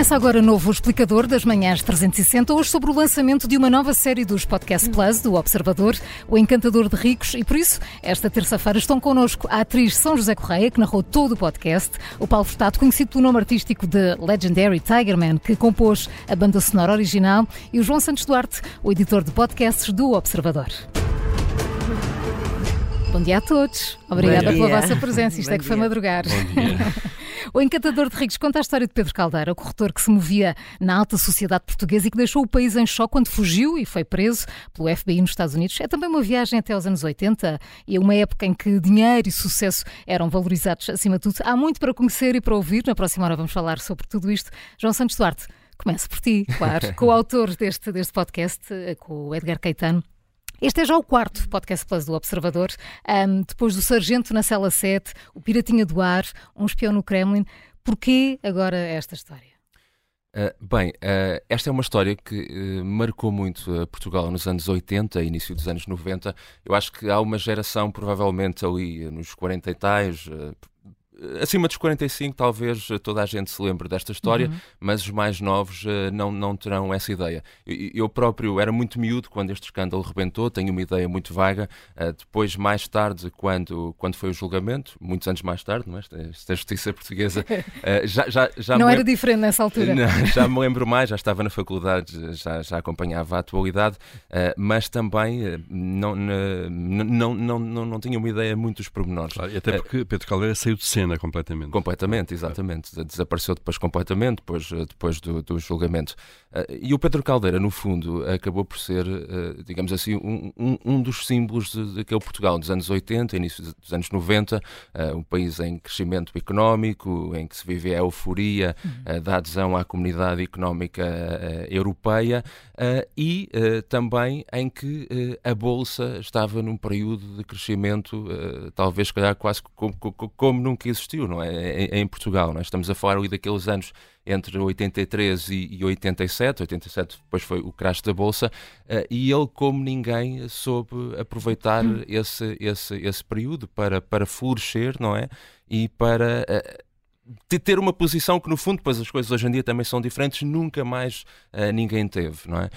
Começa agora novo explicador das manhãs 360, hoje sobre o lançamento de uma nova série dos Podcast Plus do Observador, O Encantador de Ricos, e por isso, esta terça-feira estão connosco a atriz São José Correia, que narrou todo o podcast, o Paulo Furtado, conhecido pelo nome artístico de Legendary Tigerman, que compôs a banda sonora original, e o João Santos Duarte, o editor de podcasts do Observador. Bom dia a todos. Obrigada pela vossa presença. Isto Bom é que dia. foi madrugar. o Encantador de Ricos conta a história de Pedro Caldeira, o corretor que se movia na alta sociedade portuguesa e que deixou o país em choque quando fugiu e foi preso pelo FBI nos Estados Unidos. É também uma viagem até aos anos 80 e uma época em que dinheiro e sucesso eram valorizados acima de tudo. Há muito para conhecer e para ouvir. Na próxima hora vamos falar sobre tudo isto. João Santos Duarte, comece por ti, claro, com o autor deste, deste podcast, com o Edgar Caetano. Este é já o quarto podcast Plus do Observador, um, depois do Sargento na Cela 7, o Piratinha do Ar, um espião no Kremlin. Porquê agora esta história? Uh, bem, uh, esta é uma história que uh, marcou muito Portugal nos anos 80 início dos anos 90. Eu acho que há uma geração, provavelmente ali nos 40 e tais, acima dos 45, talvez toda a gente se lembre desta história, uhum. mas os mais novos uh, não, não terão essa ideia. Eu, eu, próprio era muito miúdo quando este escândalo rebentou, tenho uma ideia muito vaga. Uh, depois, mais tarde, quando, quando foi o julgamento, muitos anos mais tarde, não é? esta, justiça portuguesa, uh, já, já, já Não era diferente nessa altura. Não, já me lembro mais, já estava na faculdade, já, já acompanhava a atualidade, mas também não, não, não, não, não tinha uma ideia muito dos pormenores. Claro, até porque Pedro Caldeira saiu de cena completamente. Completamente, exatamente. É. Desapareceu depois completamente, depois, eh, depois do, do julgamento. Uh, e o Pedro Caldeira, no fundo, acabou por ser, uh, digamos assim, um, um, um, dos símbolos daquele Portugal dos anos 80, início dos anos 90, uh, um país em crescimento económico, em que se vive a euforia uhum. da adesão à comunidade económica europeia e também em que a Bolsa estava num período de crescimento, talvez, se calhar, quase como, como, como nunca existiu, não é? Em, em Portugal, não é? Estamos a falar ali daqueles anos entre 83 e, e 87, 87 depois foi o crash da Bolsa, uh, e ele, como ninguém, soube aproveitar hum. esse, esse, esse período para, para florescer, não é? E para... Uh, ter uma posição que no fundo, pois as coisas hoje em dia também são diferentes, nunca mais uh, ninguém teve, não é?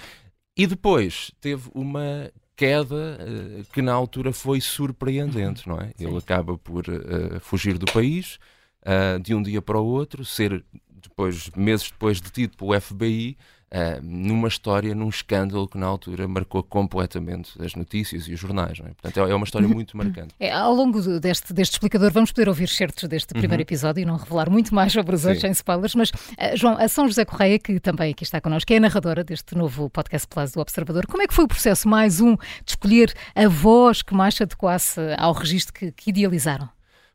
E depois teve uma queda uh, que na altura foi surpreendente, não é? Sim. Ele acaba por uh, fugir do país uh, de um dia para o outro, ser depois meses depois detido pelo FBI uh, numa história, num escândalo que na altura marcou completamente as notícias e os jornais. É? Portanto, é, é uma história muito marcante. É, ao longo deste, deste explicador vamos poder ouvir certos deste primeiro uhum. episódio e não revelar muito mais sobre os outros sem spoilers, mas uh, João, a São José Correia, que também aqui está connosco, é a narradora deste novo podcast Plus do Observador. Como é que foi o processo, mais um, de escolher a voz que mais se adequasse ao registro que, que idealizaram?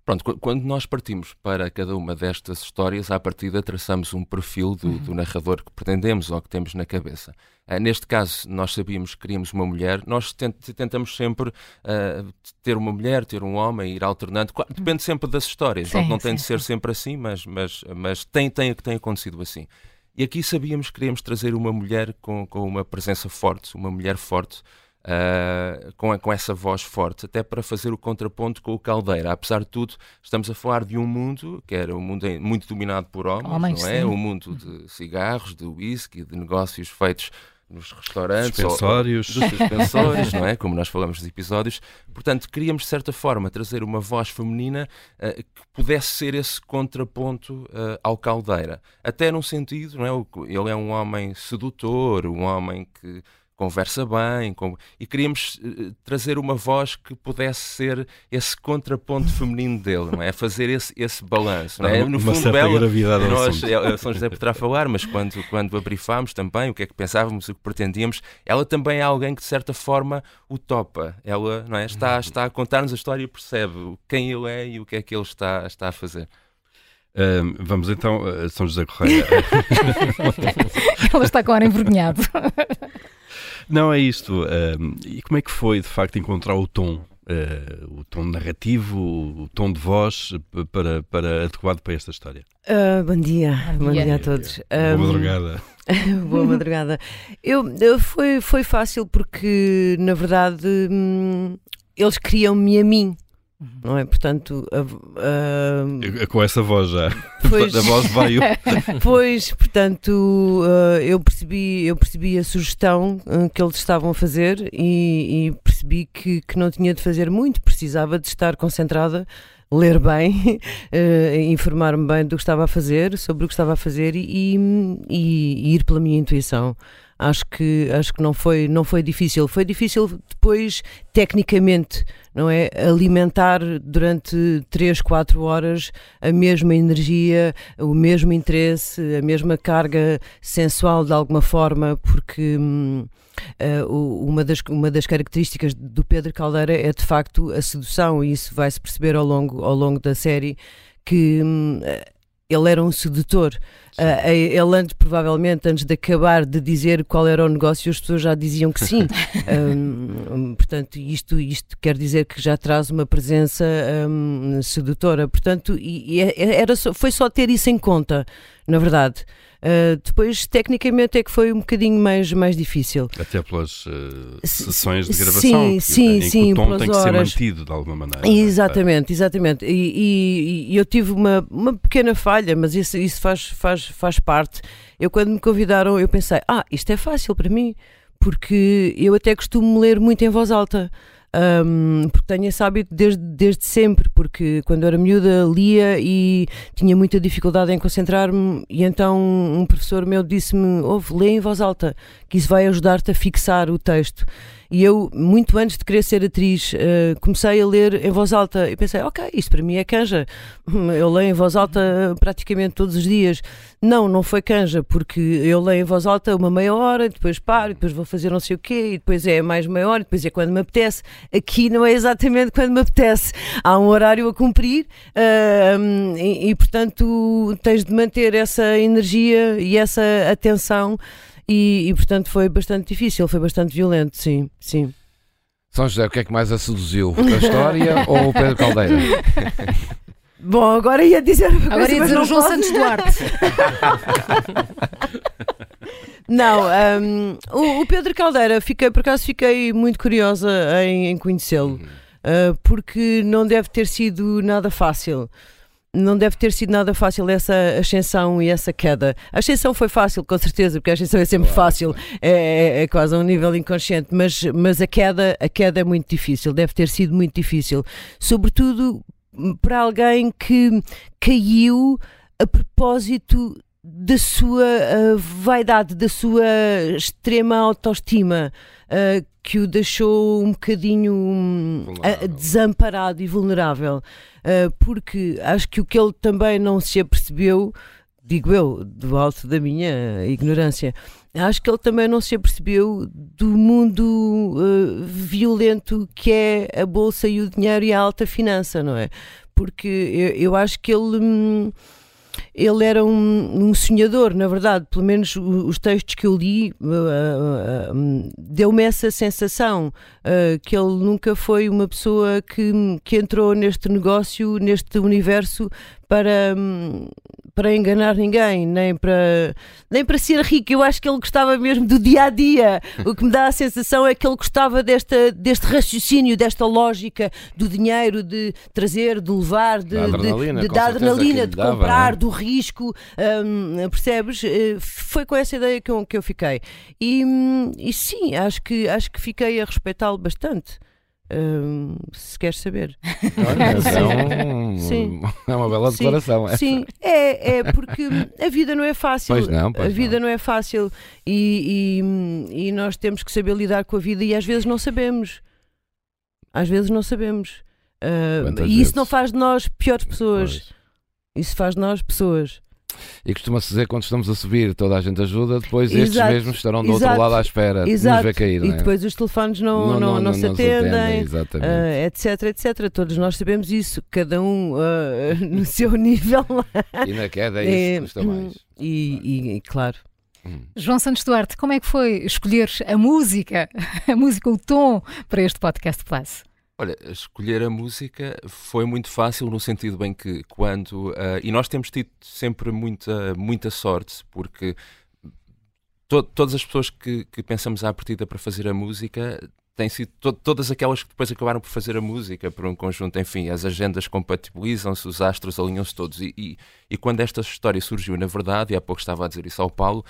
Pronto, quando nós partimos para cada uma destas histórias, à partida traçamos um perfil do, uhum. do narrador que pretendemos ou que temos na cabeça. Uh, neste caso, nós sabíamos que queríamos uma mulher, nós tent tentamos sempre uh, ter uma mulher, ter um homem, ir alternando. Depende sempre das histórias, sim, não, tem de ser sim. sempre assim, mas, mas, mas tem, tem, tem acontecido assim. E aqui sabíamos que queríamos trazer uma mulher com, com uma presença forte, uma mulher forte, Uh, com, com essa voz forte, até para fazer o contraponto com o Caldeira. Apesar de tudo, estamos a falar de um mundo que era um mundo muito dominado por homens, homens não é? Sim. Um mundo de cigarros, de whisky, de negócios feitos nos restaurantes, suspensórios, ou, dos suspensórios, não é? Como nós falamos nos episódios. Portanto, queríamos de certa forma trazer uma voz feminina uh, que pudesse ser esse contraponto uh, ao Caldeira. Até num sentido, não é? Ele é um homem sedutor, um homem que conversa bem, com... e queríamos uh, trazer uma voz que pudesse ser esse contraponto feminino dele, não é? Fazer esse, esse balanço, não é? No uma fundo, Bela, nós, é, São José poderá falar, mas quando, quando a brifámos também, o que é que pensávamos, o que pretendíamos, ela também é alguém que de certa forma o topa, ela não é? está, uhum. está a contar-nos a história e percebe quem ele é e o que é que ele está, está a fazer. Uh, vamos então a São José Correia. Ela está com ar envergonhado. Não, é isto. Uh, e como é que foi, de facto, encontrar o tom? Uh, o tom narrativo, o tom de voz para, para adequado para esta história? Uh, bom dia, bom, bom dia. dia. a todos. Boa madrugada. Boa madrugada. Eu, eu, foi, foi fácil porque, na verdade, hum, eles criam-me a mim. Não é? Portanto, a, a... com essa voz já, pois... a voz veio. pois, portanto, eu percebi, eu percebi a sugestão que eles estavam a fazer e, e percebi que, que não tinha de fazer muito, precisava de estar concentrada ler bem, uh, informar-me bem do que estava a fazer, sobre o que estava a fazer e, e, e, ir pela minha intuição. Acho que, acho que não, foi, não foi difícil. Foi difícil depois, tecnicamente, não é? Alimentar durante 3, 4 horas a mesma energia, o mesmo interesse, a mesma carga sensual de alguma forma, porque. Hum, Uh, uma, das, uma das características do Pedro Caldeira é de facto a sedução, e isso vai-se perceber ao longo, ao longo da série que hum, ele era um sedutor. Uh, ele antes, provavelmente, antes de acabar de dizer qual era o negócio, as pessoas já diziam que sim. um, portanto, isto, isto quer dizer que já traz uma presença um, sedutora. Portanto, e, e é, é, era só, foi só ter isso em conta, na verdade. Uh, depois, tecnicamente, é que foi um bocadinho mais, mais difícil. Até pelas uh, sessões de gravação. Sim, sim, em sim. o tom tem que horas. ser mantido de alguma maneira. É? Exatamente, exatamente. E, e, e, eu tive uma, uma pequena falha, mas isso, isso faz, faz, faz parte. Eu, quando me convidaram, eu pensei: ah, isto é fácil para mim, porque eu até costumo ler muito em voz alta um, porque tenho esse hábito desde, desde sempre, porque quando era miúda lia e tinha muita dificuldade em concentrar-me, e então um professor meu disse-me: ouve, lê em voz alta, que isso vai ajudar-te a fixar o texto. E eu, muito antes de querer ser atriz, uh, comecei a ler em voz alta e pensei, ok, isto para mim é canja. Eu leio em voz alta praticamente todos os dias. Não, não foi canja, porque eu leio em voz alta uma meia hora, depois paro, depois vou fazer não sei o quê, e depois é mais meia hora, depois é quando me apetece. Aqui não é exatamente quando me apetece. Há um horário a cumprir uh, e, e, portanto, tens de manter essa energia e essa atenção e, e, portanto foi bastante difícil, foi bastante violento, sim, sim. São José, o que é que mais a seduziu? A história ou o Pedro Caldeira? Bom, agora ia dizer Agora ia dizer o João Santos Duarte. não, um, o, o, Pedro Caldeira, fiquei, por acaso fiquei muito curiosa em, em conhecê-lo, uh, porque não deve ter sido nada fácil não deve ter sido nada fácil essa ascensão e essa queda. A ascensão foi fácil, com certeza, porque a ascensão é sempre fácil, é, é, é, quase a um nível inconsciente, mas, mas a, queda, a queda é muito difícil, deve ter sido muito difícil. Sobretudo para alguém que caiu a propósito da sua uh, vaidade, da sua extrema autoestima, uh, que o deixou um bocadinho uh, desamparado e vulnerável. porque acho que o que ele também não se apercebeu, digo eu, do alto da minha ignorância, acho que ele também não se apercebeu do mundo violento que é a bolsa e o dinheiro e a alta finança, não é? Porque eu, eu acho que ele. Hum, ele era um, um, sonhador, na verdade, pelo menos os textos que eu li uh, uh, uh, deu-me essa sensação uh, que ele nunca foi uma pessoa que, que entrou neste negócio, neste universo para, um, para enganar ninguém, nem para, nem para ser rico. Eu acho que ele gostava mesmo do dia a dia. O que me dá a sensação é que ele gostava desta, deste raciocínio, desta lógica do dinheiro, de trazer, de levar, de, da adrenalina, de, de, da adrenalina, de dava, comprar, é? do risco. Um, percebes? Eh, foi com essa ideia que eu, que eu fiquei. E, e sim, acho que, acho que fiquei a respeitá-lo bastante se queres saber. Olha, é, um, Sim. é uma bela declaração. Sim, sim, é, é porque a vida não é fácil. Pois não, pois a vida não. não. é fácil e, e, e, nós temos que saber lidar com a vida e às vezes não sabemos. Às vezes não sabemos. Uh, e isso não faz de nós piores pessoas. Pois. Isso faz de nós pessoas. E costuma-se dizer quando estamos a subir, toda a gente ajuda, depois Exato. estes mesmos estarão do Exato. outro lado à espera Exato. de nos ver cair. E é? depois os telefones não, não, não, não se atendem, se atendem uh, etc, etc. Todos nós sabemos isso, cada um uh, no seu nível. e na queda é isso custa mais. E, e, e claro. Hum. João Santos Duarte, como é que foi escolher a música, a música, o tom para este podcast Plus? Olha, escolher a música foi muito fácil no sentido bem que quando. Uh, e nós temos tido sempre muita, muita sorte, porque to, todas as pessoas que, que pensamos à partida para fazer a música têm sido to todas aquelas que depois acabaram por fazer a música para um conjunto. Enfim, as agendas compatibilizam-se, os astros alinham-se todos. E, e, e, quando esta história surgiu, na verdade, e há pouco estava a dizer isso ao Paulo,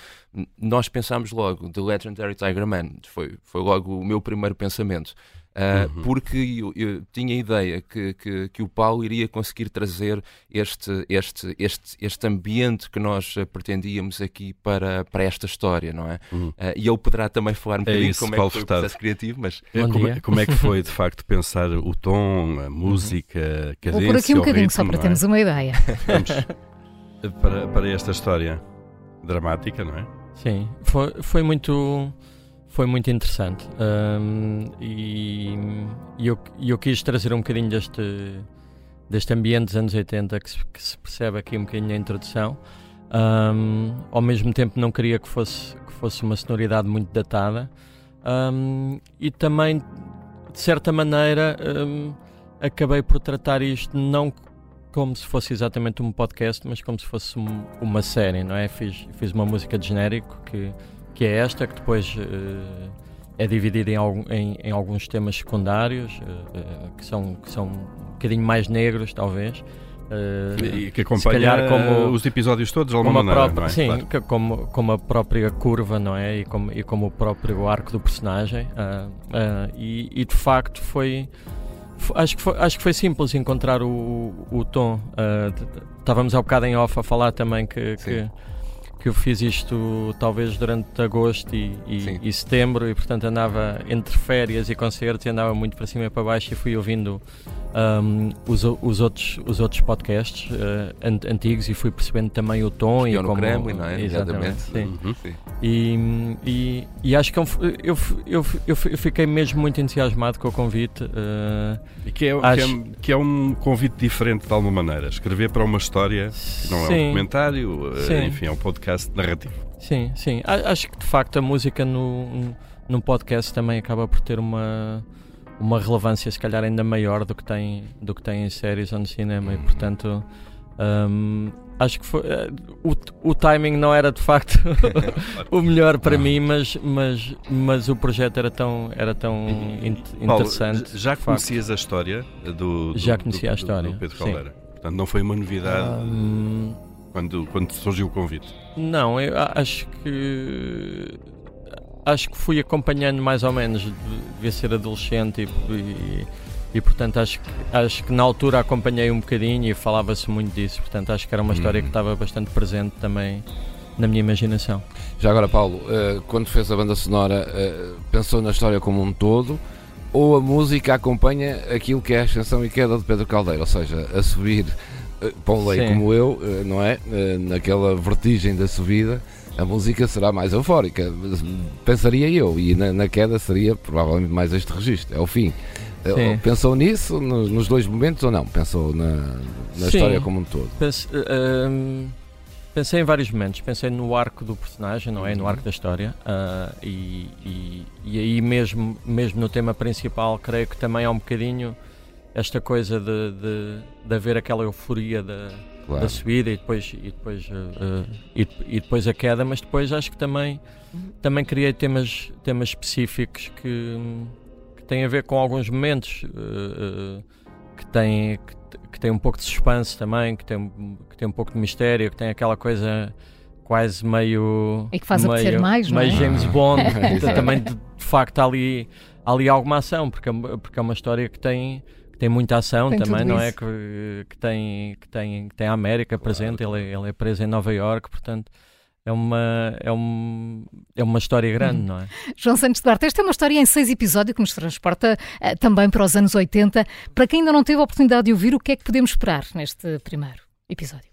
nós pensámos logo, The Legendary Tiger Man. Foi, foi logo o meu primeiro pensamento. Uh, uhum. porque eu, eu, tinha a ideia que, que, que, o Paulo iria conseguir trazer este, este, este, este ambiente que nós pretendíamos aqui para, para esta história, não é? Uhum. Uh, e ele poderá também falar um é bocadinho isso, como Paulo é que foi Furtado. o processo criativo, mas... É, como, é, como, é que foi, de facto, pensar o tom, a uhum. música, a cadência, Vou por aqui um bocadinho, ritmo, só para é? termos uma ideia. Vamos para, para esta história dramática, não é? Sim, foi, foi muito foi muito interessante um, e, eu, eu quis trazer um bocadinho deste, deste ambiente dos anos 80 que se, que se percebe aqui um bocadinho na introdução. Um, ao mesmo tempo não queria que fosse, que fosse uma sonoridade muito datada um, e também, de certa maneira, acabei por tratar isto não como se fosse exatamente um podcast, mas como se fosse um, uma série, não é? Fiz, fiz uma música de genérico que que é esta, que depois uh, é dividida em, em, em, alguns temas secundários, uh, que, são, que são um bocadinho mais negros, talvez. E que acompanha como, os episódios todos de alguma maneira, própria, é? Sim, claro. como, como a própria curva, não é? E como, e como o próprio arco do personagem. E, e, de facto foi... Acho que, foi, acho que foi simples encontrar o, o tom. estávamos há bocado em off a falar também que, que eu fiz isto talvez durante agosto e, e, e, setembro e portanto andava entre férias e concertos e andava muito para cima e para baixo e fui ouvindo um, os, os, outros, os outros podcasts uh, antigos e fui percebendo também o tom e como Kremlin, não é? Exatamente, sim. Uhum. sim. E, e, e, acho que eu, eu, eu, eu, fiquei mesmo muito entusiasmado com o convite uh, e que é, acho... que, é, que é um convite diferente de alguma maneira escrever para uma história não é um documentário uh, enfim, é um podcast narrativo sim, sim, acho que de facto a música no, no podcast também acaba por ter uma uma relevância se calhar ainda maior do que tem, do que tem em séries ou no cinema. E portanto um, acho que foi, uh, o, o timing não era de facto o melhor para mim mas, mas, mas o projeto era tão, era tão in, interessante Paulo, já conhecias a história do, do já conhecia do, a história do, Pedro Caldeira? Portanto não foi uma novidade um, quando, quando surgiu o convite? Não, eu acho que acho que fui acompanhando mais ou menos, devia ser adolescente e, e, e, portanto acho que, acho que na altura acompanhei um bocadinho e falava-se muito disso, portanto acho que era uma história que uhum. estava bastante presente também na minha imaginação. Já agora, Paulo, eh, quando fez a banda sonora, eh, pensou na história como um todo ou a música acompanha aquilo que é a ascensão e queda de Pedro Caldeira, ou seja, a subir eh, para um lei como eu, não é? Naquela vertigem da subida a música será mais eufórica, pensaria eu, e na, na queda seria provavelmente mais este registro, é o fim. Sim. Pensou nisso nos dois momentos ou não? Pensou na, na história como um todo? Pense, uh, pensei em vários momentos. Pensei no arco do personagem, não é? No arco da história. Uh, e, e, e, aí mesmo, mesmo no tema principal, creio que também há um bocadinho esta coisa de, de, de haver aquela euforia da claro. da subida e depois, e, depois, uh, e, e, depois a queda, mas depois acho que também, também criei temas, temas específicos que, que têm a ver com alguns momentos uh, que, têm, que, que têm um pouco de suspense também, que têm, que têm um pouco de mistério, que têm aquela coisa quase meio. E que faz meio, apetecer mais, não é? Meio James Bond. também, de, de facto, há ali, há ali alguma ação, porque, é porque é uma história que tem tem muita ação tem também, não é? isso. é? Que, que, tem, que, tem, que tem a América presente, ele, é, ele é preso em Nova York, portanto é uma, é, um, é uma história grande, hum. não é? João Santos Duarte, esta é uma história em seis episódios que nos transporta uh, também para os anos 80. Para quem ainda não teve a oportunidade de ouvir, o que é que podemos esperar neste primeiro episódio?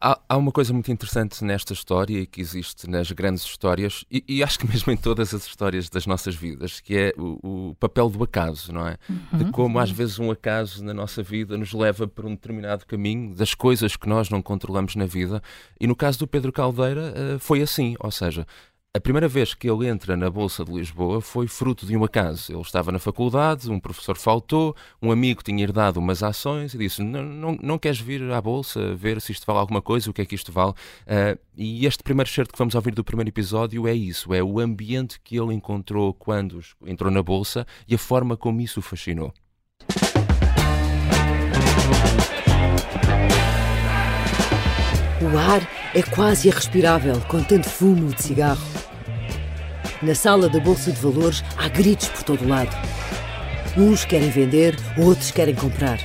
Há, há, uma coisa muito interessante nesta história e que existe nas grandes histórias, e, e, acho que mesmo em todas as histórias das nossas vidas, que é o, o papel do acaso, não é? Uhum. De como às vezes um acaso na nossa vida nos leva para um determinado caminho, das coisas que nós não controlamos na vida. E no caso do Pedro Caldeira uh, foi assim, ou seja, a primeira vez que ele entra na Bolsa de Lisboa foi fruto de um acaso. Ele estava na faculdade, um professor faltou, um amigo tinha herdado umas ações e disse: Não, não, não queres vir à Bolsa ver se isto vale alguma coisa, o que é que isto vale? Uh, e este primeiro certo que vamos ouvir do primeiro episódio é isso: é o ambiente que ele encontrou quando entrou na Bolsa e a forma como isso o fascinou. O ar é quase irrespirável com tanto fumo de cigarro. Na sala da Bolsa de Valores há gritos por todo lado. Uns querem vender, outros querem comprar.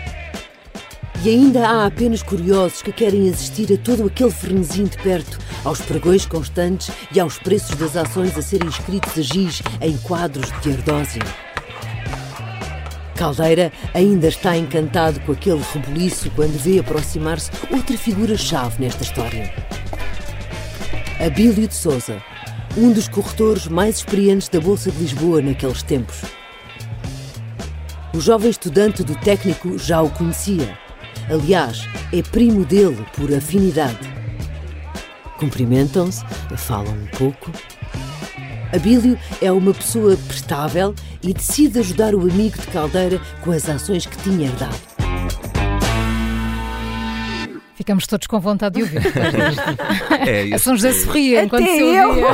E ainda há apenas curiosos que querem assistir a todo aquele frenesim de perto, aos pregões constantes e aos preços das ações a serem escritos a giz em quadros de ardósio. Caldeira ainda está encantado com aquele rebuliço quando vê aproximar-se outra figura-chave nesta história. Abílio de Souza, um dos corretores mais experientes da Bolsa de Lisboa naqueles tempos. O jovem estudante do técnico já o conhecia. Aliás, é primo dele por afinidade. Cumprimentam-se, falam um pouco Abílio é uma pessoa prestável e decide ajudar o amigo de Caldeira com as ações que tinha herdado. Ficamos todos com vontade de ouvir. É, a São José sorria enquanto se ouvia.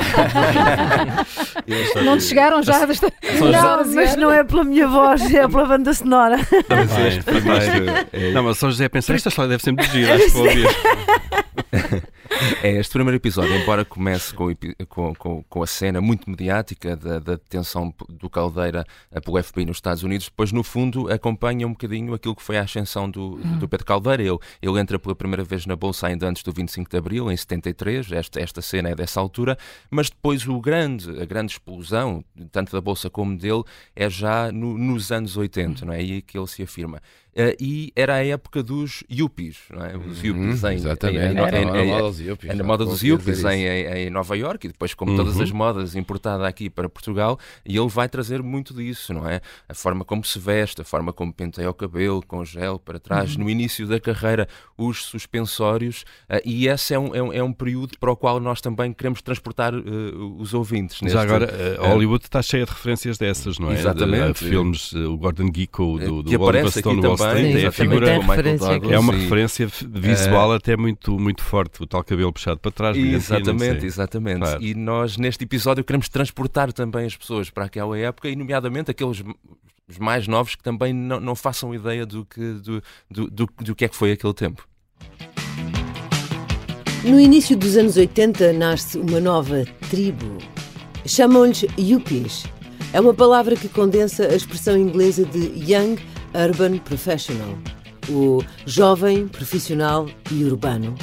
não te chegaram já? Desta... Não, mas não é pela minha voz, é pela banda sonora. Não, mas São José pensa, esta história deve ser muito gira, acho que vou ouvir. É, este primeiro episódio, embora comece com, com, com, com a cena muito mediática da, da, detenção do Caldeira pelo FBI nos Estados Unidos, depois no fundo acompanha um bocadinho aquilo que foi a ascensão do, uhum. do Pedro Caldeira. Ele, ele entra pela primeira vez na Bolsa ainda antes do 25 de Abril, em 73, esta, esta cena é dessa altura, mas depois o grande, a grande explosão, tanto da Bolsa como dele, é já no, nos anos 80, não é? E aí que ele se afirma. Uh, e era a época dos yuppies, não é? Os yuppies uhum, em, exatamente. Em, em, em, moda dos yuppies, na moda dos yuppies em, em, Nova York e depois, como uhum. todas as modas, importada aqui para Portugal, e ele vai trazer muito disso, não é? A forma como se veste, a forma como penteia o cabelo, com gel para trás, uhum. no início da carreira, os suspensórios, uh, e esse é um, é um, é, um, período para o qual nós também queremos transportar uh, os ouvintes. Neste, Já agora, Hollywood está cheia de referências dessas, não é? Exatamente. De, de filmes, o Gordon Gekko, do, do Oliver Stone também, é, a figura, é uma referência visual até muito, muito forte, o tal cabelo puxado para trás. Exatamente, exatamente. Claro. E nós neste episódio queremos transportar também as pessoas para aquela época e nomeadamente aqueles os mais novos que também não, não façam ideia do que, do, do, do, do que é que foi aquele tempo. No início dos anos 80 nasce uma nova tribo. Chamam-lhes Yuppies. É uma palavra que condensa a expressão inglesa de Young Urban Professional, o jovem, profissional e urbano.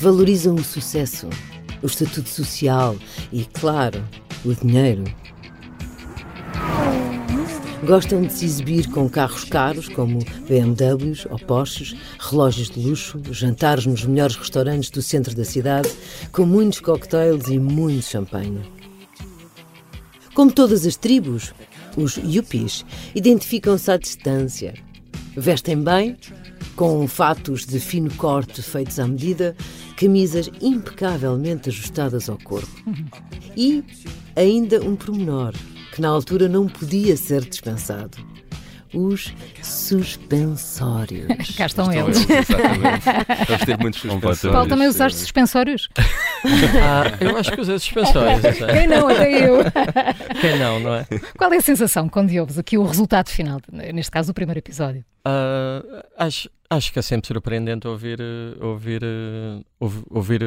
Valorizam o sucesso, o estatuto social e, claro, o dinheiro. Gostam de se exibir com carros caros, como BMWs ou Porsches, relógios de luxo, jantares nos melhores restaurantes do centro da cidade, com muitos cocktails e muito champanhe. Como todas as tribos, os yuppies identificam-se à distância. Vestem bem, com fatos de fino corte feitos à medida, camisas impecavelmente ajustadas ao corpo. E ainda um pormenor que na altura não podia ser dispensado os suspensórios. Cá estão, estão eles. eles. Vamos ter muitos suspensórios. Paulo, também usaste suspensórios? Ah, eu acho que usei suspensórios. Quem não, até eu. Quem não, não é? Qual é a sensação quando ouves aqui o resultado final, neste caso o primeiro episódio? Uh, acho, acho que é sempre surpreendente ouvir, ouvir, ouvir, ouvir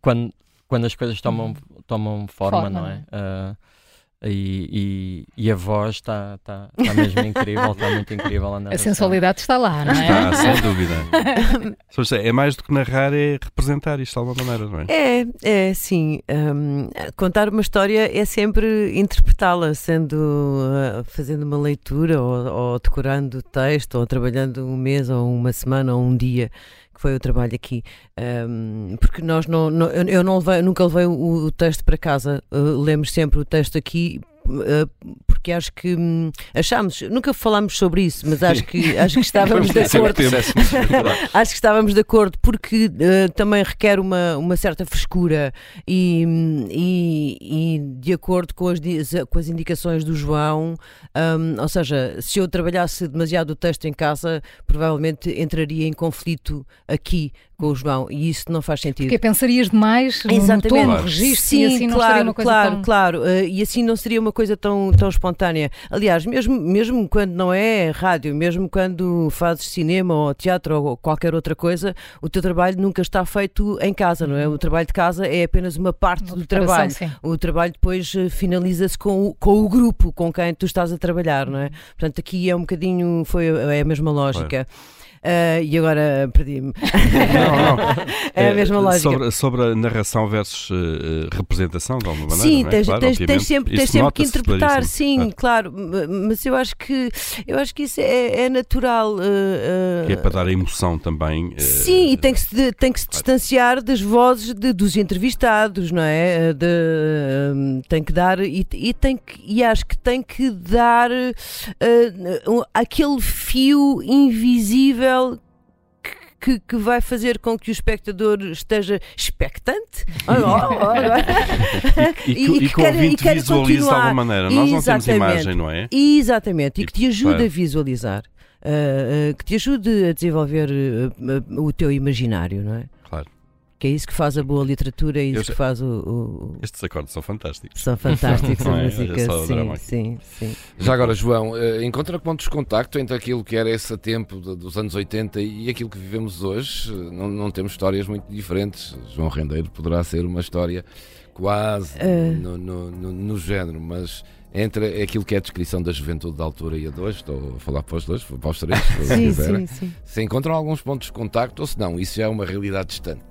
quando, quando as coisas tomam, tomam forma, forma. não é? Uh, e, e, e, a voz está tá, tá mesmo incrível, está muito incrível. A, a sensualidade está lá, não é? Está, sem dúvida. é mais do que narrar, é representar isto de alguma maneira, não é? É, é sim. Um, contar uma história é sempre interpretá-la, sendo uh, fazendo uma leitura ou, ou decorando o texto, ou trabalhando um mês, ou uma semana, ou um dia que foi o trabalho aqui, um, porque nós não, não, eu não levei, nunca levei o, o texto para casa, uh, lemos sempre o texto aqui porque acho que hum, achámos, nunca falámos sobre isso, mas acho que, acho que estávamos de acordo. acho que estávamos de acordo, porque uh, também requer uma, uma certa frescura e, e, e de acordo com as, com as indicações do João, um, ou seja, se eu trabalhasse demasiado o texto em casa, provavelmente entraria em conflito aqui com o João e isso não faz sentido. Porque pensarias demais Exatamente. no tom, no registro Sim, e assim não claro, seria uma coisa claro, tão... claro, uh, e assim não seria uma coisa tão, tão espontânea. Aliás, mesmo, mesmo quando não é rádio, mesmo quando fazes cinema ou teatro ou qualquer outra coisa, o teu trabalho nunca está feito em casa, não é? O trabalho de casa é apenas uma parte uma do trabalho. Sim. O trabalho depois eh, finaliza-se com, o, com o grupo com quem tu estás a trabalhar, não é? Portanto, aqui é um bocadinho, foi é a mesma lógica. Uh, e agora perdi-me. Não, não. é a mesma lógica. Sobre, sobre a narração versus uh, representação, de alguma maneira. Sim, é? tens, claro, tens, tens, sempre, tens sempre que interpretar, sim, claro. claro. Mas eu acho que eu acho que isso é, é natural. Uh, que é para dar emoção também. sim, e tem que se, tem que se distanciar das vozes de, dos entrevistados, não é? De, tem que dar e, e, tem que, e acho que tem que dar aquele fio invisível que, que, vai fazer com que o espectador esteja expectante? E, e, e, e, que o ouvinte visualize de alguma maneira. Nós não temos imagem, não é? Exatamente, e que te ajude a visualizar, uh, uh, que te ajude a desenvolver uh, o teu imaginário, não é? Que é isso que faz a boa literatura, é isso que faz o, o, Estes acordes são fantásticos. São fantásticos a é? música, sim, sim, sim. Já agora, João, uh, encontra pontos de contacto entre aquilo que era esse tempo dos anos 80 e aquilo que vivemos hoje? Não, não temos histórias muito diferentes. João Rendeiro poderá ser uma história quase uh... no, no, no, no género, mas entre aquilo que é a descrição da juventude da altura e a dois, estou a falar para os dois, para os três, se sim, sim, sim. se encontram alguns pontos de contacto ou se não, isso já é uma realidade distante.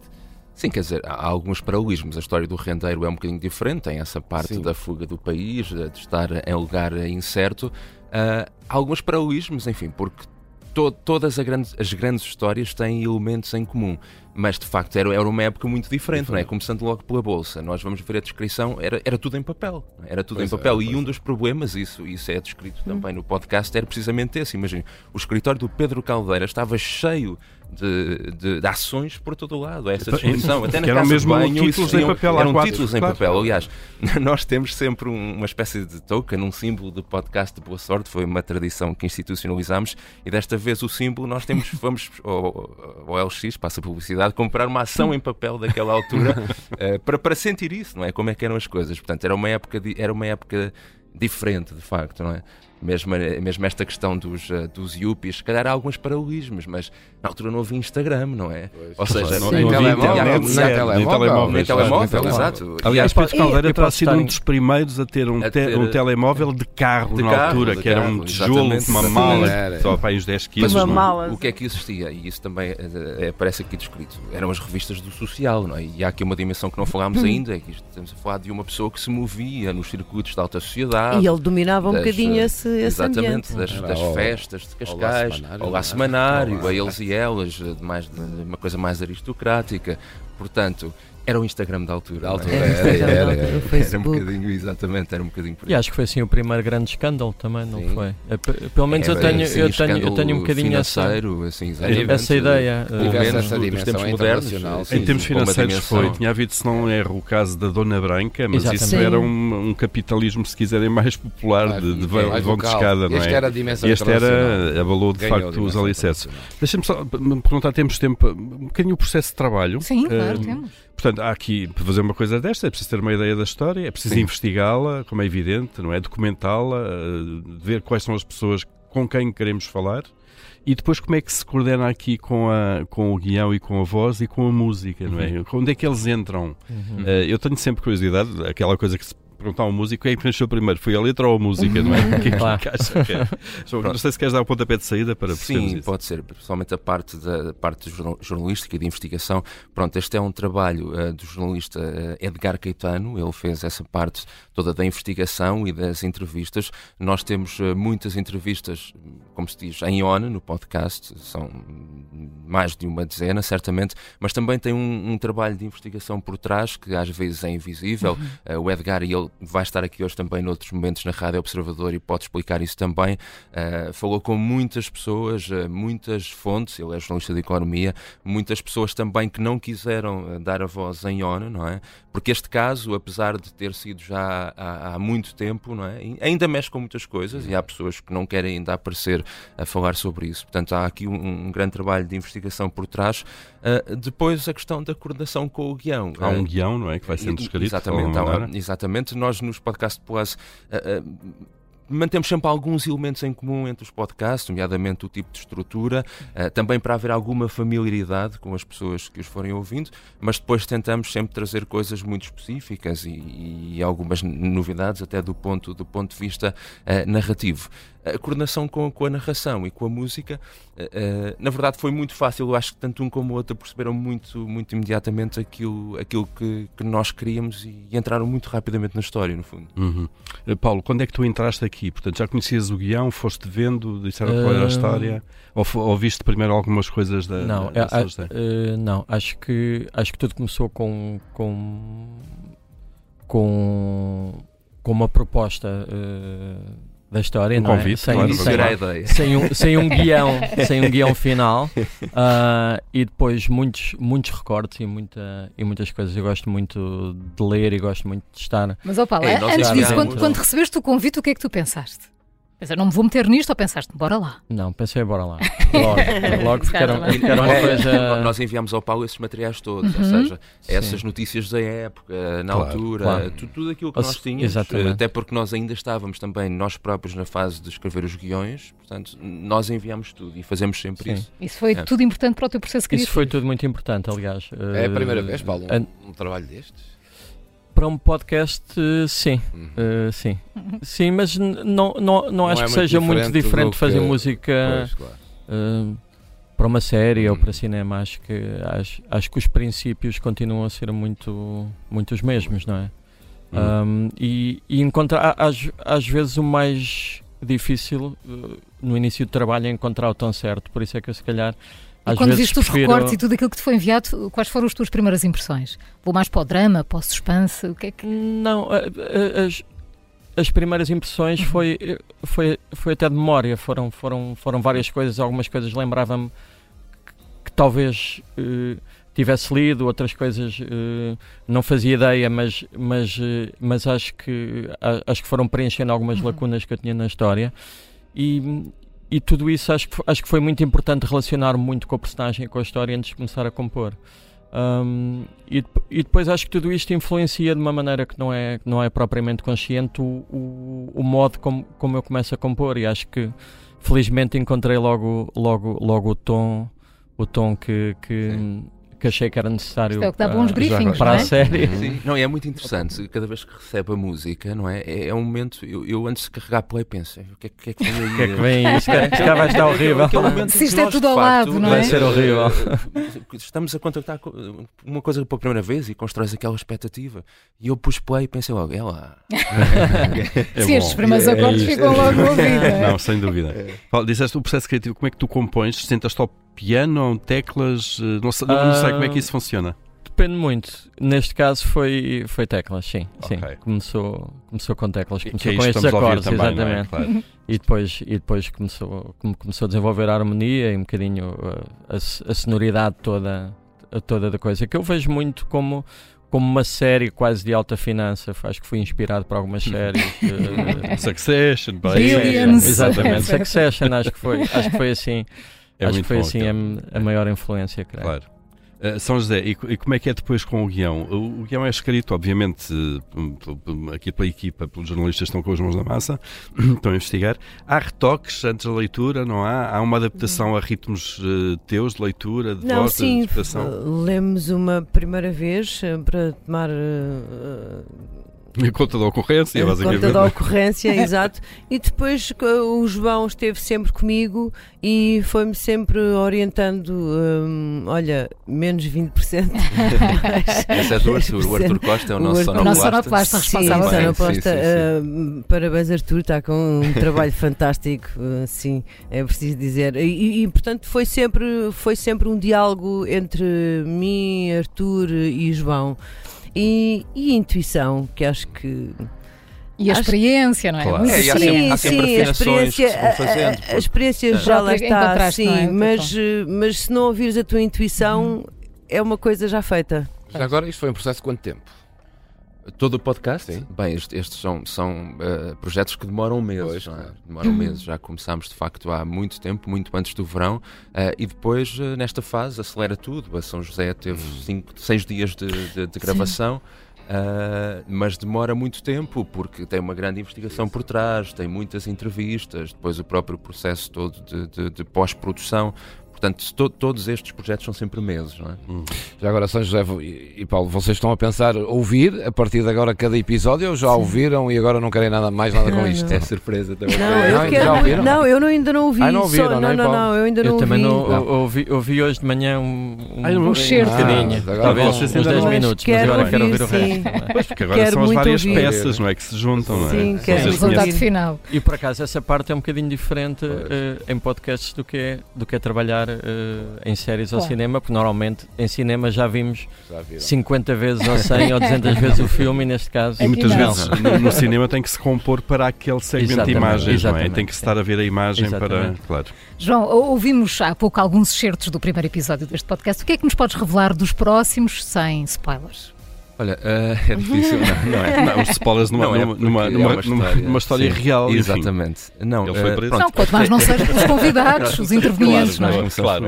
Sim, quer dizer, há alguns paralelismos. A história do rendeiro é um bocadinho diferente, tem essa parte Sim. da fuga do país, de estar em lugar incerto. Uh, há alguns paralelismos, enfim, porque to todas grande, as grandes histórias têm elementos em comum, mas de facto era, era uma época muito diferente, diferente, não é? Começando logo pela Bolsa, nós vamos ver a descrição, era, era tudo em papel, era tudo pois em é, papel, é, e um dos problemas, isso, isso é descrito hum. também no podcast, era precisamente esse. Imagina, o escritório do Pedro Caldeira estava cheio de, de, de, ações por todo o lado, essa descrição. Até na que eram mesmo banho, títulos em papel. Eram títulos em papel. Aliás, nós temos sempre uma espécie de token, um símbolo de podcast de boa sorte, foi uma tradição que institucionalizamos e desta vez o símbolo nós temos, vamos ao, ao LX, passa a publicidade, comprar uma ação em papel daquela altura uh, para, para sentir isso, não é? Como é que eram as coisas. Portanto, era uma época, de, era uma época diferente, de facto, não é? Mesmo, mesmo esta questão dos, uh, dos yuppies, se calhar há alguns paralelismos, mas na altura não havia Instagram, não é? Pois. Ou seja, não, nem telemóvel, nem telemóvel, nem telemóvel, exato. Aliás, Pedro Caldeira terá sido um dos primeiros a ter um, te, um telemóvel de carro de na carro, altura, que era um tijolo, uma mala, só para uns 10 quilos. Uma mala. O que é que existia? E isso também é, aparece aqui descrito. Eram as revistas do social, não é? E há aqui uma dimensão que não falámos ainda, é que estamos a falar de uma pessoa que se movia nos circuitos da alta sociedade. E ele dominava um bocadinho esse esse, Exatamente, das, das festas de Cascais, ao lá semanário, a eles e elas, de, mais, de uma coisa mais aristocrática. Portanto, era o Instagram da altura. Da é? altura, era, era, era, era, era, um bocadinho, exatamente, era um bocadinho por E acho que foi assim o primeiro grande escândalo também, não sim. foi? É, pelo menos eu tenho, assim, eu tenho, eu tenho um bocadinho essa, assim, essa ideia. Pelo menos essa dimensão internacional. Sim, em termos financeiros foi, tinha havido, se não erro, o caso da Dona Branca, mas exatamente. isso era um, um, capitalismo, se quiserem, mais popular, claro, de, de, é, vão de escada, não é? Este era a dimensão Este era, abalou de facto os alicerces. Deixa-me só me perguntar, temos tempo, um bocadinho o processo de trabalho. Sim, claro, temos. Portanto, há aqui, para fazer uma coisa desta, é preciso ter uma ideia da história, é preciso investigá-la, como é evidente, não é? Documentá-la, uh, ver quais são as pessoas com quem queremos falar e depois como é que se coordena aqui com, a, com o guião e com a voz e com a música, não é? Uhum. Onde é que eles entram? Uhum. Uh, eu tenho sempre curiosidade, aquela coisa que se perguntar a um músico, quem é que preencheu primeiro? Foi a letra ou a música, não é? O que é que claro. que é? Não sei se queres dar o pontapé de saída para Sim, isso. pode ser, principalmente a parte da parte jornalística e de investigação. Pronto, este é um trabalho uh, do jornalista uh, Edgar Caetano, ele fez essa parte toda da investigação e das entrevistas. Nós temos uh, muitas entrevistas, como se diz, em ON, no podcast, são mais de uma dezena, certamente, mas também tem um, um trabalho de investigação por trás que às vezes é invisível. Uhum. Uh, o Edgar, e ele vai estar aqui hoje também noutros momentos na Rádio Observador e pode explicar isso também, uh, falou com muitas pessoas, uh, muitas fontes, ele é jornalista de economia, muitas pessoas também que não quiseram dar a voz em ONU, não é? Porque este caso, apesar de ter sido já há, há muito tempo, não é? ainda mexe com muitas coisas e há pessoas que não querem ainda aparecer a falar sobre isso. Portanto, há aqui um, um grande trabalho de investigação por trás. Uh, depois, a questão da coordenação com o guião. Há um uh, guião, não é? Que vai sendo escrito. Exatamente, há, exatamente. Nós, nos Podcast Plus, uh, mantemos sempre alguns elementos em comum entre os podcasts, nomeadamente o tipo de estrutura, também para haver alguma familiaridade com as pessoas que os forem ouvindo, mas depois tentamos sempre trazer coisas muito específicas e, e algumas novidades, até do ponto, do ponto de vista narrativo a coordenação com, com, a narração e com a música, uh, na verdade foi muito fácil. Eu acho que tanto um como o outro perceberam muito, muito imediatamente aquilo, aquilo que, que nós queríamos e, e, entraram muito rapidamente na história, no fundo. Uhum. Uh, Paulo, quando é que tu entraste aqui? Portanto, já conhecias o guião, foste vendo, disseram uh... qual era a história? Ou, ou viste primeiro algumas coisas da. Não, da, da uh, não acho, que, acho que tudo começou com. com com, com uma proposta da história, um não é? convite, é? Sem, claro, sem, sem, um, sem um guião, sem um guião final uh, e depois muitos, muitos recortes e, muita, e muitas coisas. Eu gosto muito de ler e gosto muito de estar. Mas, ó Paulo, é, antes disso, quando, quando recebeste o convite, o que é que tu pensaste? Pensei, não me vou meter nisto ou pensaste, bora lá? Não, pensei, bora lá. Logo, logo porque era, era uma coisa. Nós enviámos ao Paulo esses materiais todos, uhum. ou seja, essas Sim. notícias da época, na claro, altura, claro. Tudo, tudo, aquilo que nós tínhamos. Exatamente. Até porque nós ainda estávamos também, nós próprios, na fase de escrever os guiões, portanto, nós enviámos tudo e fazemos sempre Sim. isso. Isso foi é. tudo importante para o teu processo criativo? Isso foi tudo muito importante, aliás. É a primeira vez, Paulo, um, um trabalho destes? Para um podcast, sim. Uhum. Uh, sim. Sim, mas não, não, não, não acho é que seja muito diferente fazer que... música pois, claro. uh, para uma série uhum. ou para cinema. Acho que, acho, acho que os princípios continuam a ser muito, muito os mesmos, não é? Uhum. Um, e, e encontrar, às, às vezes, o mais difícil uh, no início do trabalho é encontrar o tom certo. Por isso é que eu, se calhar e quando viste os prefiro... recortes e tudo aquilo que te foi enviado, quais foram as tuas primeiras impressões? Vou mais para o drama, para o suspense? O que é que... Não, as, as primeiras impressões foi, foi, foi até de memória, foram, foram, foram várias coisas, algumas coisas lembrava-me que, que, talvez uh, tivesse lido, outras coisas uh, não fazia ideia, mas, mas, uh, mas acho, que, acho que foram preenchendo algumas uhum. lacunas que eu tinha na história. E, e tudo isso acho que, acho que foi muito importante relacionar muito com a personagem e com a história antes de começar a compor. Um, e, e, depois acho que tudo isto influencia de uma maneira que não é, não é propriamente consciente o, o, o modo como, como eu começo a compor e acho que felizmente encontrei logo, logo, logo o tom, o tom que, que, que achei que era necessário Isto é o que dá bons briefings, para não é? a série. Sim. Não, é muito interessante. Cada vez que recebe a música, não é? É, é um momento. Eu, eu, antes de carregar play penso: o que é que, é que vem aí? O que é que vem Isto, isto vai estar horrível. Se isto é tudo ao lado, não é? Vai ser horrível. Estamos a contactar uma coisa pela primeira vez e constróis aquela expectativa. E eu pus play e pensei logo: é lá. é Sim, estes primeiros é acordes ficam logo no ouvido. Não, sem dúvida. Paulo, disseste o processo criativo, como é que tu compões? Sentas-te ao piano, teclas? Eh, não sei, não sei como é que isso funciona. Depende muito. Neste caso foi, foi teclas, sim. Okay. sim. Começou, começou com teclas, começou com estes acordes, também, é? exatamente. É? Claro. E depois, e depois começou, começou a desenvolver a harmonia e um bocadinho a, a, a sonoridade toda, a toda da coisa. Que eu vejo muito como como uma série quase de alta finança. Acho que fui inspirado por algumas séries. uh, Succession, Billions. Exatamente, Succession, acho que foi, acho que foi assim. É acho que foi assim a, a, maior influência, creio. Claro. Uh, São José, e, e, como é que é depois com o guião? O, o guião é escrito, obviamente, uh, aqui pela equipa, pelos jornalistas que estão com as mãos na massa, estão a investigar. Há retoques antes da leitura, não há? Há uma adaptação a ritmos uh, teus de leitura, de não, voz, sim, de interpretação? lemos uma primeira vez para tomar A conta da ocorrência, a basicamente. conta da ocorrência, exato. E depois o João esteve sempre comigo e foi-me sempre orientando: hum, olha, menos 20%. Esse é do Arthur. O Arthur Costa é o nosso sonoplasta. sonoplasta responsável. Sim, sonoplasta. Uh, parabéns, Arthur, está com um trabalho fantástico. Uh, sim, é preciso dizer. E, e, portanto, foi sempre, foi sempre um diálogo entre mim, Arthur e João. E, e intuição, que acho que. E a Acho- experiência, não é? Claro. É, e há experiência. sempre- há sempre sim, a que experiência, fazendo, a- a, porque- a experiência já lá está, é? sim, Tipo- mas, mas se não ouvires a tua intuição, é uma coisa já feita. Já agora, isto foi um processo de quanto tempo? Todo o podcast? Sim. Bem, est- estes são, são eh, projetos que demoram meses. Pois, não é? claro. Demoram meses. Já começámos de facto há muito tempo, muito antes do verão, eh, e depois, eh, nesta fase, acelera tudo. A São José teve cinco, seis dias de, de- de gravação. eh, mas demora muito tempo porque tem uma grande investigação por trás, tem muitas entrevistas, depois o próprio processo todo de, de- de pós-produção. Portanto, to- todos estes projetos são sempre meses, não é? Já agora, São José e, e Paulo, vocês estão a pensar ouvir a partir de agora cada episódio ou já ouviram e agora não querem nada mais nada com Não, isto? não. É surpresa também. Não, Não, eu já quero. ouviram? Não, eu não, ainda não ouvi. Ah, não ouviram, só, não é, não, não, não, eu ainda não Eu também ouvi. não, Não. ouvi, ouvi hoje de manhã um, um, Ai, não- Um certo. bocadinho, Ah, talvez uns ainda 10 não- minutos, mas agora quero ouvir, o sim. resto. não? Pois, porque agora Quero são as várias ouvir. peças, não é? Que se juntam, não é? Sim, O quero resultado final. E por acaso essa parte é um bocadinho diferente eh, em podcasts do que é, do que é trabalhar eh, em séries ou Claro. cinema, porque normalmente em cinema já vimos Já viram. 50 vezes ou 100 ou 200 vezes o filme e neste caso E muitas não. vezes no, no cinema tem que se compor para aquele segmento de Exatamente, imagens, não é? exatamente, Tem que estar a ver a imagem para. Exatamente. Claro. João, ouvimos há pouco alguns excertos do primeiro episódio deste podcast. O que é que nos podes revelar dos próximos sem spoilers? Olha, eh, é difícil, não, não é? Não, os spoilers numa, Não é numa, é numa, uma numa- história. numa história Sim, real. enfim. Exatamente. Não, Ele foi eh, preso. pronto, Não, quanto mais não seja pelos convidados, os intervenientes, claro, não é? Claro.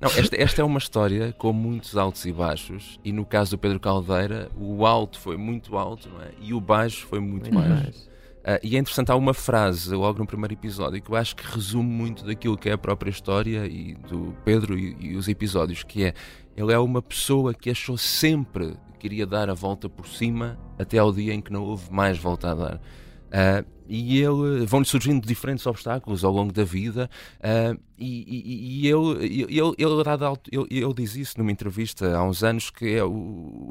Não, esta, esta é uma história com muitos altos e baixos, e no caso do Pedro Caldeira, o alto foi muito alto não é? e o baixo foi muito baixo. Ah, e é interessante, há uma frase logo no primeiro episódio que eu acho que resume muito daquilo que é a própria história e do Pedro e, e os episódios, que é ele é uma pessoa que achou sempre que iria dar a volta por cima até ao dia em que não houve mais volta a dar. Ah, e ele vão-lhe surgindo diferentes obstáculos ao longo da vida ah, e, e- e ele, ele, ele, ele, ele diz isso numa entrevista há uns anos que é o-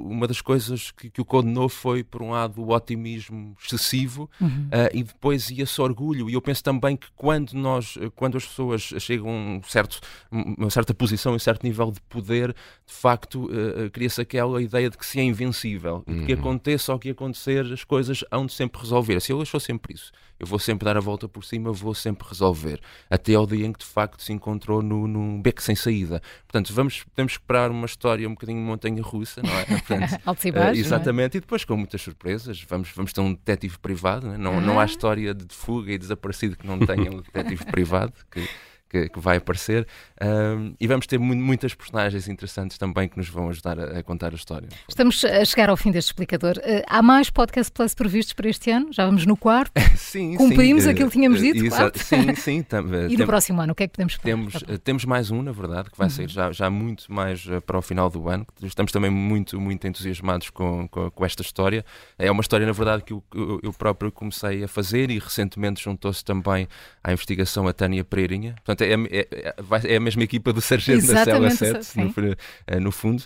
uma das coisas que, que o condenou foi por um lado o otimismo excessivo Uhum. ah, e depois ia-se orgulho e eu penso também que quando nós quando as pessoas chegam a um certo, uma certa posição um certo nível de poder de facto ah, cria-se aquela ideia de que se é invencível e de que Uhum. aconteça o que acontecer as coisas hão de sempre resolver se ele achou sempre isso eu vou sempre dar a volta por cima, vou sempre resolver. Até ao dia em que de facto se encontrou no, num beco sem saída. Portanto, vamos, podemos esperar uma história um bocadinho montanha-russa, não é? Portanto, e eh, baixos. não é? exatamente, e depois com muitas surpresas. Vamos, vamos ter um detetive privado, não, é? não, não há história de fuga e desaparecido que não tenha um detetive privado que, que, que vai aparecer. Ahm, e vamos ter mu- muitas personagens interessantes também que nos vão ajudar a, a contar a história. Estamos a chegar ao fim deste explicador. Eh, há mais Podcast Plus previstos para este ano? Já vamos no quarto. Sim, Cumprimos sim, aquilo que tínhamos dito, exa- claro. Sim, sim. eh, E no tem- próximo ano, o que é que podemos esperar? Temos, eh, temos mais um, na verdade, que vai sair já, já muito mais eh, para o final do ano. Estamos também muito, muito entusiasmados com, com, com esta história. É uma história, na verdade, que eu, eu- eu próprio comecei a fazer e recentemente juntou-se também à investigação a Tânia Pereirinha. Portanto, é, é, é, vai- é a mesma equipa do Sargento da Cela Exatamente, 7, sim. no, eh, no fundo.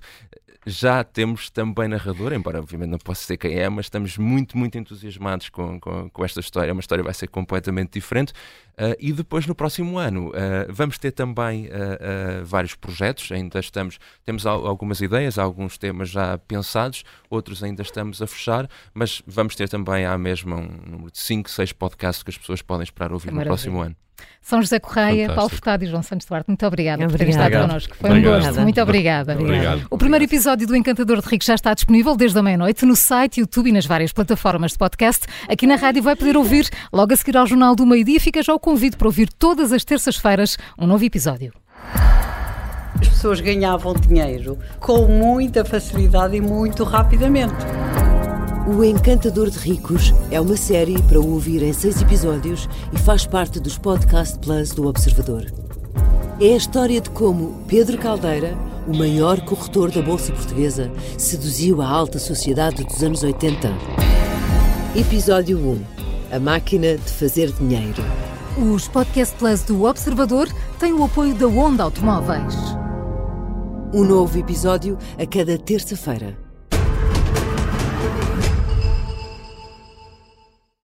Já temos também narrador, embora obviamente não posso dizer quem é, mas estamos muito, muito entusiasmados com, com, com esta história. Uma história que vai ser completamente diferente. Uh, e depois no próximo ano uh, vamos ter também uh, uh, vários projetos. Ainda estamos, temos al- algumas ideias, alguns temas já pensados, outros ainda estamos a fechar, mas vamos ter também à mesma um número de 5, 6 podcasts que as pessoas podem esperar ouvir no próximo ano. São José Correia, Fantástico. Paulo Furtado e João Santos Duarte, muito obrigada por terem estado connosco. Foi um Obrigado. gosto. Muito obrigada. Obrigado. O primeiro episódio do Encantador de Ricos já está disponível desde a meia-noite no site, YouTube e nas várias plataformas de podcast. Aqui na rádio vai poder ouvir logo a seguir ao Jornal do Meio-Dia. Fica já o convite para ouvir todas as terças-feiras um novo episódio. As pessoas ganhavam dinheiro com muita facilidade e muito rapidamente. O Encantador de Ricos é uma série para ouvir em seis episódios e faz parte dos Podcast Plus do Observador. É a história de como Pedro Caldeira, o maior corretor da Bolsa Portuguesa, seduziu a alta sociedade dos anos 80. Episódio 1 A máquina de fazer dinheiro. Os Podcast Plus do Observador têm o apoio da Onda Automóveis. Um novo episódio a cada terça-feira